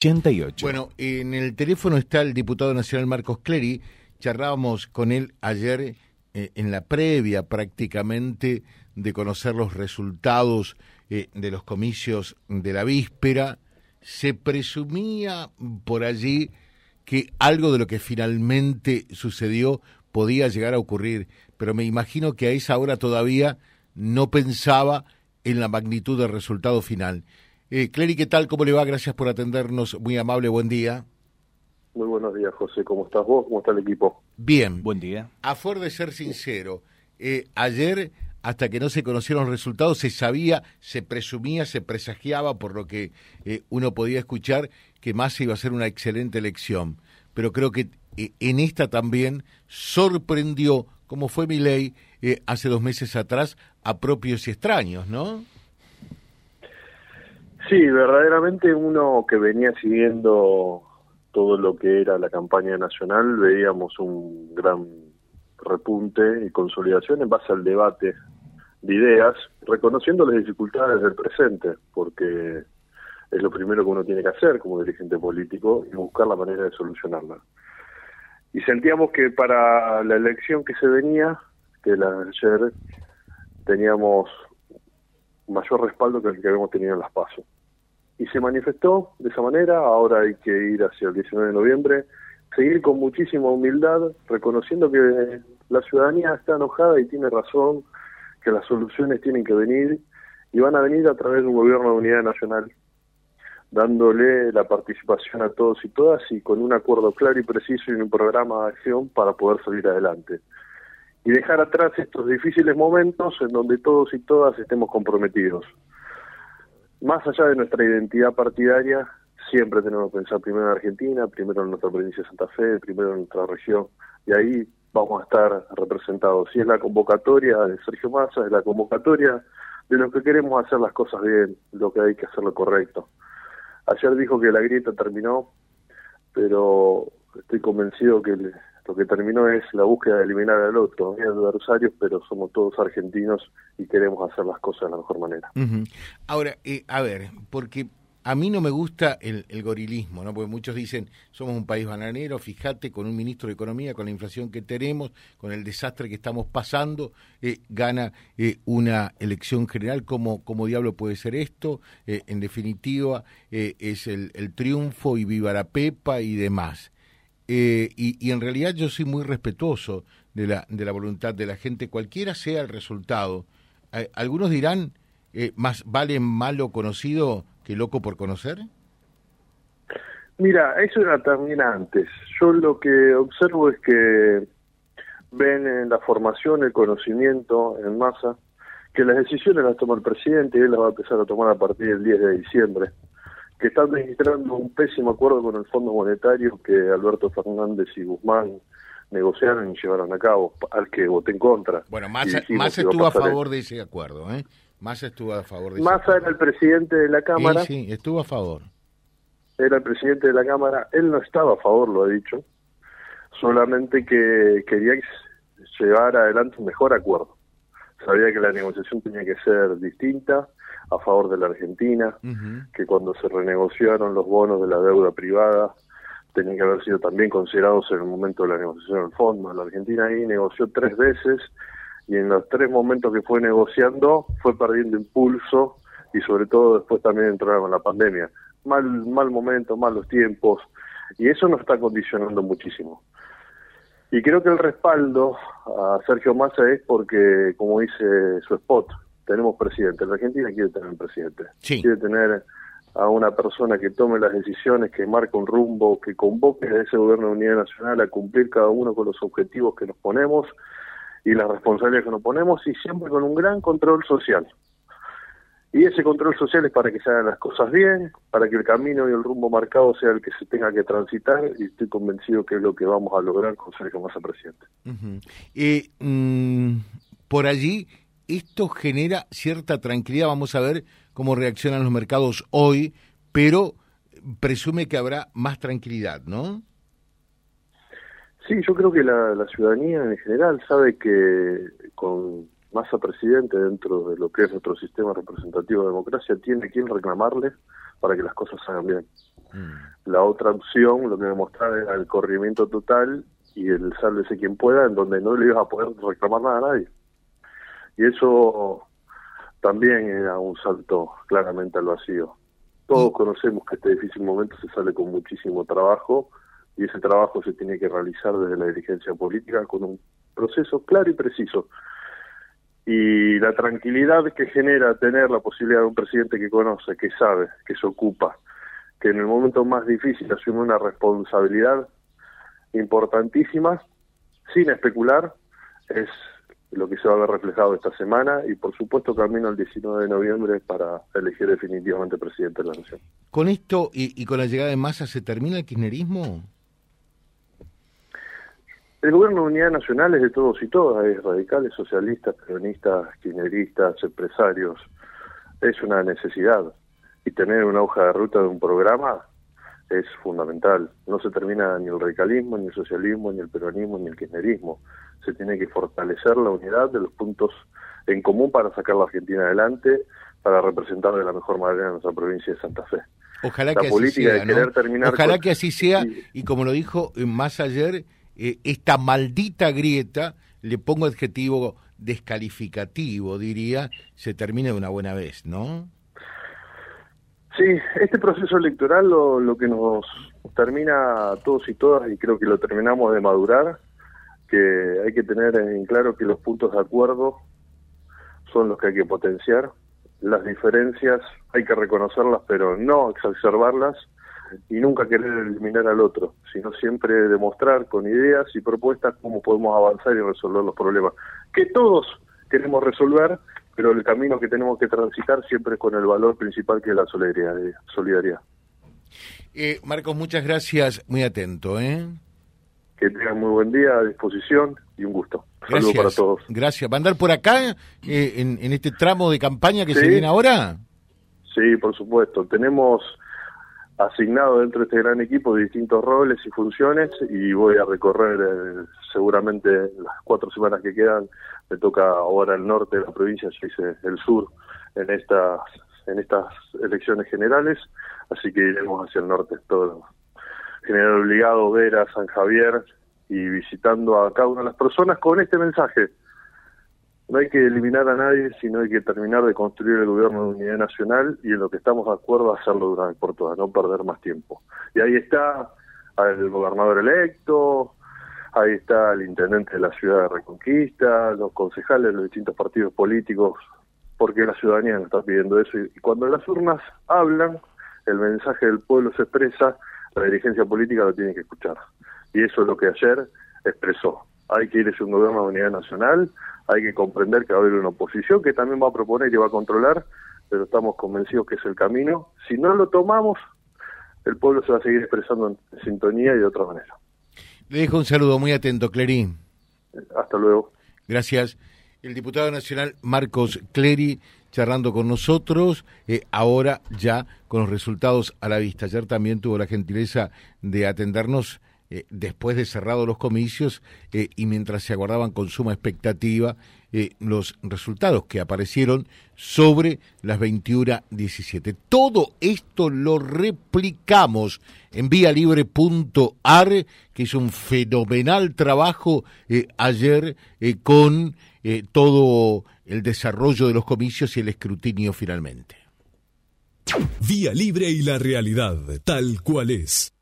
88. Bueno, en el teléfono está el diputado nacional Marcos Clery. Charlábamos con él ayer eh, en la previa prácticamente de conocer los resultados eh, de los comicios de la víspera. Se presumía por allí que algo de lo que finalmente sucedió podía llegar a ocurrir, pero me imagino que a esa hora todavía no pensaba en la magnitud del resultado final. Eh, Clery, ¿qué tal? ¿Cómo le va? Gracias por atendernos. Muy amable, buen día. Muy buenos días, José. ¿Cómo estás vos? ¿Cómo está el equipo? Bien. Buen día. A fuer de ser sincero, eh, ayer, hasta que no se conocieron los resultados, se sabía, se presumía, se presagiaba, por lo que eh, uno podía escuchar, que Massa iba a ser una excelente elección. Pero creo que eh, en esta también sorprendió, como fue mi ley hace dos meses atrás, a propios y extraños, ¿no? Sí, verdaderamente uno que venía siguiendo todo lo que era la campaña nacional, veíamos un gran repunte y consolidación en base al debate de ideas, reconociendo las dificultades del presente, porque es lo primero que uno tiene que hacer como dirigente político y buscar la manera de solucionarla. Y sentíamos que para la elección que se venía, que la ayer, teníamos mayor respaldo que el que habíamos tenido en las pasos y se manifestó de esa manera, ahora hay que ir hacia el 19 de noviembre, seguir con muchísima humildad, reconociendo que la ciudadanía está enojada y tiene razón, que las soluciones tienen que venir y van a venir a través de un gobierno de unidad nacional, dándole la participación a todos y todas y con un acuerdo claro y preciso y un programa de acción para poder salir adelante. Y dejar atrás estos difíciles momentos en donde todos y todas estemos comprometidos más allá de nuestra identidad partidaria, siempre tenemos que pensar primero en Argentina, primero en nuestra provincia de Santa Fe, primero en nuestra región, y ahí vamos a estar representados. Si es la convocatoria de Sergio Massa, es la convocatoria de los que queremos hacer las cosas bien, lo que hay que hacer lo correcto. Ayer dijo que la grieta terminó, pero estoy convencido que lo que terminó es la búsqueda de eliminar al otro, hay adversarios, pero somos todos argentinos y queremos hacer las cosas de la mejor manera. Ahora, eh, a ver, porque a mí no me gusta el, gorilismo, ¿no? Porque muchos dicen, somos un país bananero, fíjate, con un ministro de Economía, con la inflación que tenemos, con el desastre que estamos pasando, eh, gana eh, una elección general, ¿cómo, ¿cómo diablo puede ser esto? en definitiva, es el, el triunfo y viva la pepa y demás. Eh, y, en realidad yo soy muy respetuoso de la, de la voluntad de la gente, cualquiera sea el resultado. algunos dirán, eh, más vale malo conocido que loco por conocer. Mira, eso era también antes. Yo lo que observo es que ven en la formación, el conocimiento en masa, que las decisiones las toma el presidente y él las va a empezar a tomar a partir del 10 de diciembre que están administrando un pésimo acuerdo con el Fondo Monetario que Alberto Fernández y Guzmán negociaron y llevaron a cabo, al que voté en contra. Bueno, más estuvo a, favor de ese acuerdo, ¿eh? Massa estuvo a favor de Massa era el presidente de la Cámara. Sí, sí, estuvo a favor. Era el presidente de la Cámara. Él no estaba a favor, lo ha dicho. Solamente que quería llevar adelante un mejor acuerdo. Sabía que la negociación tenía que ser distinta, a favor de la Argentina, que cuando se renegociaron los bonos de la deuda privada tenían que haber sido también considerados en el momento de la negociación del fondo. La Argentina ahí negoció tres veces y en los tres momentos que fue negociando fue perdiendo impulso y sobre todo después también entraron la pandemia. Mal, mal momento, malos tiempos y eso nos está condicionando muchísimo. Y creo que el respaldo a Sergio Massa es porque, como dice su spot, tenemos presidente. La Argentina quiere tener un presidente. Quiere tener a una persona que tome las decisiones, que marque un rumbo, que convoque a ese gobierno de unidad nacional a cumplir cada uno con los objetivos que nos ponemos y las responsabilidades que nos ponemos y siempre con un gran control social. Y ese control social es para que se hagan las cosas bien, para que el camino y el rumbo marcado sea el que se tenga que transitar y estoy convencido que es lo que vamos a lograr con Sergio Massa presidente. y mm, por allí esto genera cierta tranquilidad. Vamos a ver cómo reaccionan los mercados hoy, pero presume que habrá más tranquilidad, ¿no? Sí, yo creo que la, ciudadanía en general sabe que con Massa presidente dentro de lo que es nuestro sistema representativo de democracia tiene quien reclamarle para que las cosas salgan bien. Mm. La otra opción, lo que me mostraba era el corrimiento total y el sálvese quien pueda, en donde no le ibas a poder reclamar nada a nadie. Y eso también era un salto claramente al vacío. Todos conocemos que este difícil momento se sale con muchísimo trabajo y ese trabajo se tiene que realizar desde la dirigencia política con un proceso claro y preciso. Y la tranquilidad que genera tener la posibilidad de un presidente que conoce, que sabe, que se ocupa, que en el momento más difícil asume una responsabilidad importantísima, sin especular, es lo que se va a ver reflejado esta semana y por supuesto camino al 19 de noviembre para elegir definitivamente presidente de la nación. ¿Con esto y, con la llegada de Massa se termina el kirchnerismo? El gobierno de unidad nacional es de todos y todas, es radicales, socialistas, peronistas, kirchneristas, empresarios. Es una necesidad. Y tener una hoja de ruta de un programa es fundamental. No se termina ni el radicalismo, ni el socialismo, ni el peronismo, ni el kirchnerismo. Se tiene que fortalecer la unidad de los puntos en común para sacar la Argentina adelante, para representar de la mejor manera a nuestra provincia de Santa Fe. Ojalá que así sea. Ojalá que así sea. Y como lo dijo más ayer, eh, esta maldita grieta, le pongo adjetivo descalificativo, diría, se termine de una buena vez, ¿no? Sí, este proceso electoral lo, lo que nos termina a todos y todas, y creo que lo terminamos de madurar, que hay que tener en claro que los puntos de acuerdo son los que hay que potenciar, las diferencias hay que reconocerlas, pero no exacerbarlas, y nunca querer eliminar al otro, sino siempre demostrar con ideas y propuestas cómo podemos avanzar y resolver los problemas que todos queremos resolver, pero el camino que tenemos que transitar siempre es con el valor principal que es la solidaridad. Eh, Marcos, muchas gracias, muy atento. ¿eh? Que tengan muy buen día, a disposición y un gusto. Saludos para todos. Gracias. ¿Va a andar por acá eh, en, este tramo de campaña que se viene ahora? Sí, por supuesto. Tenemos asignado dentro de este gran equipo distintos roles y funciones y voy a recorrer eh, seguramente las cuatro semanas que quedan. Me toca ahora el norte de la provincia, yo hice el sur en estas en estas elecciones generales, así que iremos hacia el norte todo. General Obligado, Vera, San Javier y visitando a cada una de las personas con este mensaje no hay que eliminar a nadie, sino hay que terminar de construir el gobierno de unidad nacional y en lo que estamos de acuerdo hacerlo durante por todas, no perder más tiempo. Y ahí está el gobernador electo, ahí está el intendente de la ciudad de Reconquista, los concejales de los distintos partidos políticos, porque la ciudadanía nos está pidiendo eso. Y cuando las urnas hablan, el mensaje del pueblo se expresa, la dirigencia política lo tiene que escuchar. Y eso es lo que ayer expresó. Hay que ir a un gobierno de unidad nacional, hay que comprender que va a haber una oposición que también va a proponer y va a controlar, pero estamos convencidos que es el camino. Si no lo tomamos, el pueblo se va a seguir expresando en sintonía y de otra manera. Le dejo un saludo muy atento, Clery. Hasta luego. Gracias. El diputado nacional Marcos Clery charlando con nosotros, eh, ahora ya con los resultados a la vista. Ayer también tuvo la gentileza de atendernos eh, después de cerrados los comicios eh, y mientras se aguardaban con suma expectativa eh, los resultados que aparecieron sobre las 21.17. Todo esto lo replicamos en vialibre.ar, que hizo un fenomenal trabajo ayer con todo el desarrollo de los comicios y el escrutinio finalmente. Vía Libre y la realidad, tal cual es.